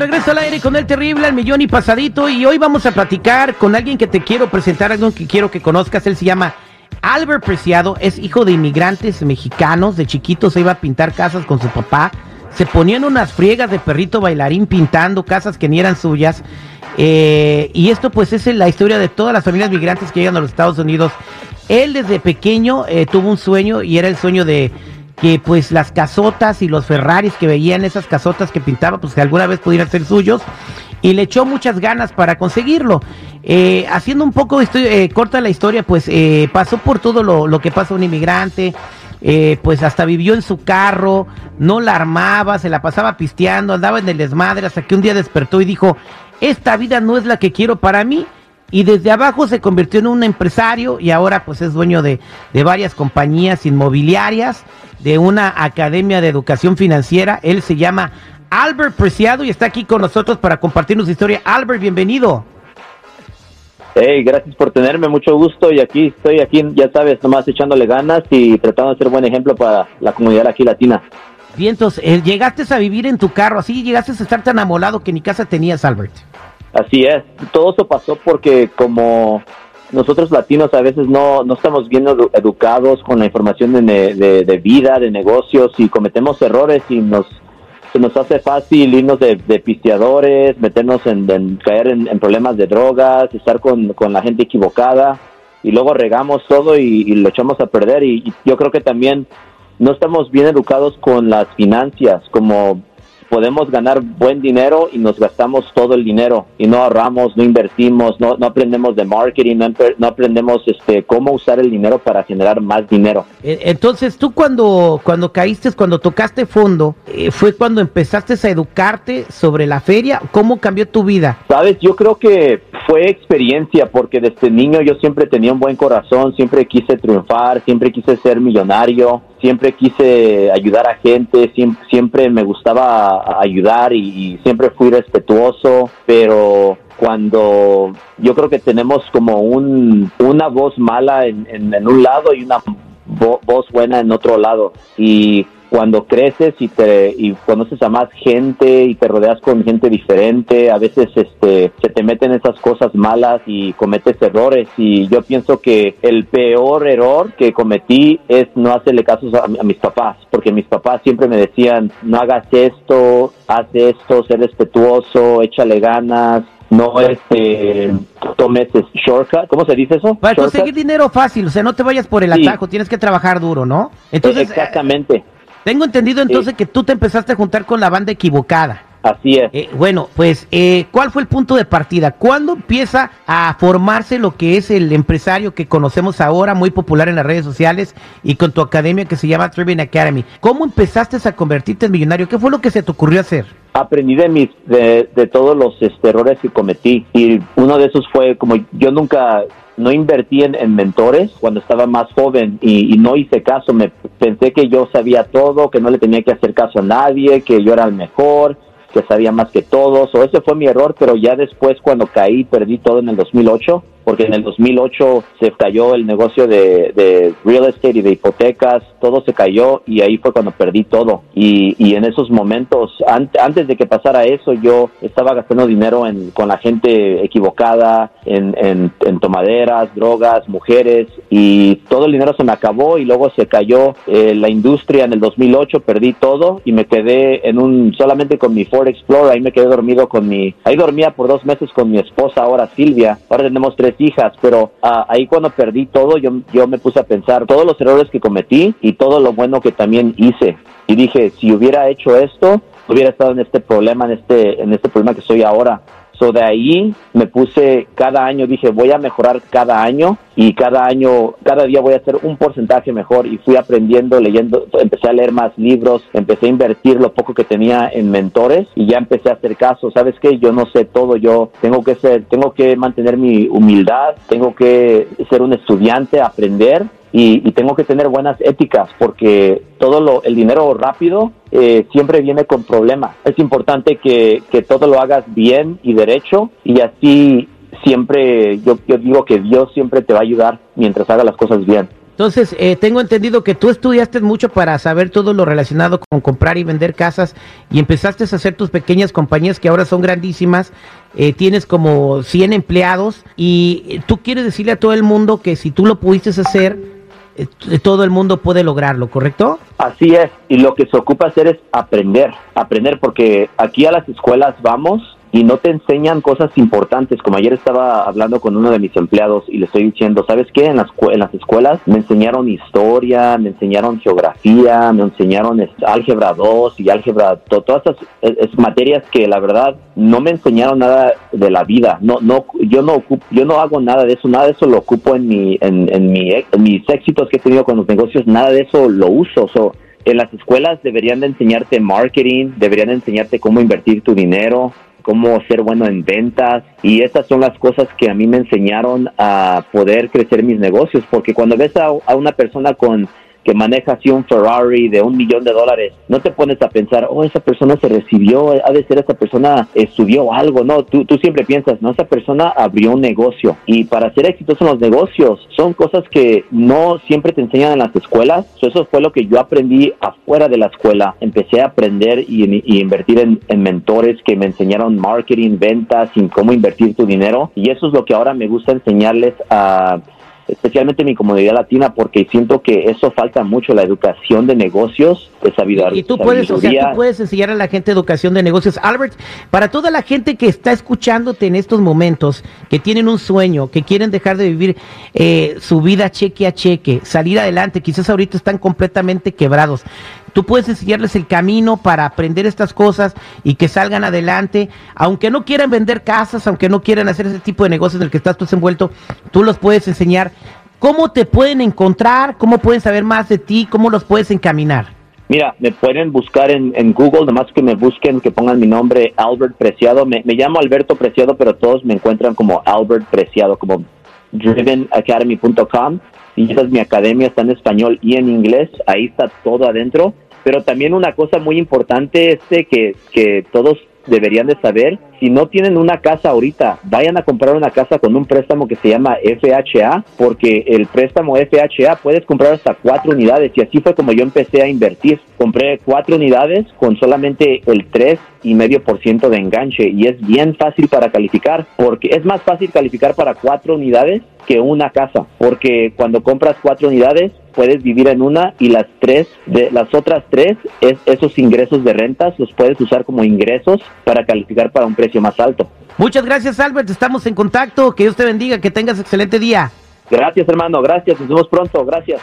Regreso al aire con el terrible al millón y pasadito y hoy vamos a platicar con alguien que te quiero presentar, alguien que quiero que conozcas. Él se llama Albert Preciado, es hijo de inmigrantes mexicanos, de chiquito se iba a pintar casas con su papá, se ponían unas friegas de perrito bailarín pintando casas que ni eran suyas. Eh, y esto pues es la historia de todas las familias migrantes que llegan a los Estados Unidos. Él desde pequeño eh, tuvo un sueño y era el sueño de que pues las casotas y los Ferraris que veían esas casotas que pintaba, pues que alguna vez pudieran ser suyos, y le echó muchas ganas para conseguirlo. Eh, haciendo un poco eh, corta la historia, pues eh, pasó por todo lo, lo, que pasa un inmigrante, pues hasta vivió en su carro, no la armaba, se la pasaba pisteando, andaba en el desmadre, hasta que un día despertó y dijo, esta vida no es la que quiero para mí, y desde abajo se convirtió en un empresario y ahora pues es dueño de, de, varias compañías inmobiliarias, de una academia de educación financiera. Él se llama Albert Preciado y está aquí con nosotros para compartirnos su historia. Albert, bienvenido. Hey, gracias por tenerme, mucho gusto y aquí estoy, aquí ya sabes, nomás echándole ganas y tratando de ser buen ejemplo para la comunidad aquí latina. Bien, entonces, eh, llegaste a vivir en tu carro, así llegaste a estar tan amolado que ni casa tenías, Albert. Así es, todo eso pasó porque como nosotros latinos a veces no, no estamos bien educados con la información de, de, vida, de negocios y cometemos errores y nos se nos hace fácil irnos de, pisteadores, meternos en, caer en, problemas de drogas, estar con, la gente equivocada y luego regamos todo y, y, lo echamos a perder y yo creo que también no estamos bien educados con las finanzas, como podemos ganar buen dinero y nos gastamos todo el dinero y no ahorramos, no invertimos, no, no aprendemos de marketing, no, aprendemos este cómo usar el dinero para generar más dinero. E, entonces, tú cuando cuando caíste, cuando tocaste fondo, eh, fue cuando empezaste a educarte sobre la feria, ¿cómo cambió tu vida? Sabes, yo creo que fue experiencia porque desde niño yo siempre tenía un buen corazón, siempre quise triunfar, siempre quise ser millonario, siempre quise ayudar a gente, siempre, me gustaba ayudar y, siempre fui respetuoso, pero cuando yo creo que tenemos como un, una voz mala en, en, un lado y una voz buena en otro lado. Y cuando creces y te y conoces a más gente y te rodeas con gente diferente, a veces este se te meten esas cosas malas y cometes errores y yo pienso que el peor error que cometí es no hacerle caso a, mis papás, porque mis papás siempre me decían, "No hagas esto, haz esto, sé respetuoso, échale ganas." no este tomes shortcut, ¿cómo se dice eso? Para conseguir dinero fácil, o sea, no te vayas por el atajo, tienes que trabajar duro, ¿no? Entonces, exactamente. Tengo entendido entonces que tú te empezaste a juntar con la banda equivocada. Así es. Eh, bueno, pues, eh, ¿cuál fue el punto de partida? ¿Cuándo empieza a formarse lo que es el empresario que conocemos ahora, muy popular en las redes sociales y con tu academia que se llama Tribune Academy? ¿Cómo empezaste a convertirte en millonario? ¿Qué fue lo que se te ocurrió hacer? Aprendí de mis, de, todos los este, errores que cometí y uno de esos fue como yo nunca no invertí en, mentores cuando estaba más joven y, no hice caso. Me pensé que yo sabía todo, que no le tenía que hacer caso a nadie, que yo era el mejor, que sabía más que todos. O ese fue mi error, pero ya después cuando caí perdí todo en el 2008 porque en el 2008 se cayó el negocio de, real estate y de hipotecas, todo se cayó y ahí fue cuando perdí todo. Y, y en esos momentos, antes de que pasara eso, yo estaba gastando dinero en, con la gente equivocada, en, en, tomaderas, drogas, mujeres, y todo el dinero se me acabó y luego se cayó eh, la industria en el 2008, perdí todo y me quedé en un, solamente con mi Ford Explorer, ahí me quedé dormido con mi, ahí dormía por dos meses con mi esposa ahora Silvia, ahora tenemos tres hijas, pero ah, ahí cuando perdí todo, yo, yo me puse a pensar todos los errores que cometí y todo lo bueno que también hice. Y dije, si hubiera hecho esto, hubiera estado en este problema, en este, en este problema que estoy ahora. So de ahí me puse cada año, dije voy a mejorar cada año y cada año, cada día voy a hacer un porcentaje mejor y fui aprendiendo, leyendo, empecé a leer más libros, empecé a invertir lo poco que tenía en mentores y ya empecé a hacer caso. ¿Sabes qué? Yo no sé todo, yo tengo que ser, tengo que mantener mi humildad, tengo que ser un estudiante, aprender y, tengo que tener buenas éticas porque todo lo, el dinero rápido eh, siempre viene con problemas. Es importante que, que todo lo hagas bien y derecho y así siempre, yo, yo digo que Dios siempre te va a ayudar mientras haga las cosas bien. Entonces, eh, tengo entendido que tú estudiaste mucho para saber todo lo relacionado con comprar y vender casas y empezaste a hacer tus pequeñas compañías que ahora son grandísimas. Eh, tienes como 100 empleados y tú quieres decirle a todo el mundo que si tú lo pudiste hacer, todo el mundo puede lograrlo, ¿correcto? Así es, y lo que se ocupa hacer es aprender, aprender porque aquí a las escuelas vamos y no te enseñan cosas importantes. Como ayer estaba hablando con uno de mis empleados y le estoy diciendo, ¿sabes qué? En las, en las escuelas me enseñaron historia, me enseñaron geografía, me enseñaron álgebra 2 y álgebra, todas esas es, materias que la verdad no me enseñaron nada de la vida. No, no, yo no ocupo, yo no hago nada de eso, nada de eso lo ocupo en mi, en, en mi, en mis éxitos que he tenido con los negocios, nada de eso lo uso. en las escuelas deberían de enseñarte marketing, deberían de enseñarte cómo invertir tu dinero, cómo ser bueno en ventas. Y estas son las cosas que a mí me enseñaron a poder crecer mis negocios porque cuando ves a, a una persona con que maneja así un Ferrari de un millón de dólares, no te pones a pensar, oh, esa persona se recibió, ha de ser esa persona estudió algo, no, tú, tú siempre piensas, no, esa persona abrió un negocio y para ser exitoso en los negocios son cosas que no siempre te enseñan en las escuelas, eso fue lo que yo aprendí afuera de la escuela, empecé a aprender y, invertir en, en mentores que me enseñaron marketing, ventas y cómo invertir tu dinero. Y eso es lo que ahora me gusta enseñarles a especialmente en mi comunidad latina, porque siento que eso falta mucho, la educación de negocios, de sabiduría. Y tú puedes, o sea, tú puedes enseñar a la gente educación de negocios. Albert, para toda la gente que está escuchándote en estos momentos, que tienen un sueño, que quieren dejar de vivir eh, su vida cheque a cheque, salir adelante, quizás ahorita están completamente quebrados. Tú puedes enseñarles el camino para aprender estas cosas y que salgan adelante, aunque no quieran vender casas, aunque no quieran hacer ese tipo de negocios en el que estás tú envuelto, tú los puedes enseñar cómo te pueden encontrar, cómo pueden saber más de ti, cómo los puedes encaminar. Mira, me pueden buscar en, Google, nomás que me busquen, que pongan mi nombre, Albert Preciado. Me, me llamo Alberto Preciado, pero todos me encuentran como Albert Preciado, como drivenacademy.com y mi academia, está en español y en inglés, ahí está todo adentro. Pero también una cosa muy importante este que, que todos deberían de saber, si no tienen una casa ahorita, vayan a comprar una casa con un préstamo que se llama FHA, porque el préstamo FHA puedes comprar hasta cuatro unidades y así fue como yo empecé a invertir. Compré cuatro unidades con solamente el tres y medio por ciento de enganche y es bien fácil para calificar, porque es más fácil calificar para cuatro unidades que una casa, porque cuando compras cuatro unidades puedes vivir en una y las tres, de las otras tres, es, esos ingresos de rentas los puedes usar como ingresos para calificar para un precio más alto. Muchas gracias Albert, estamos en contacto, que Dios te bendiga, que tengas excelente día. Gracias hermano, gracias, nos vemos pronto, gracias.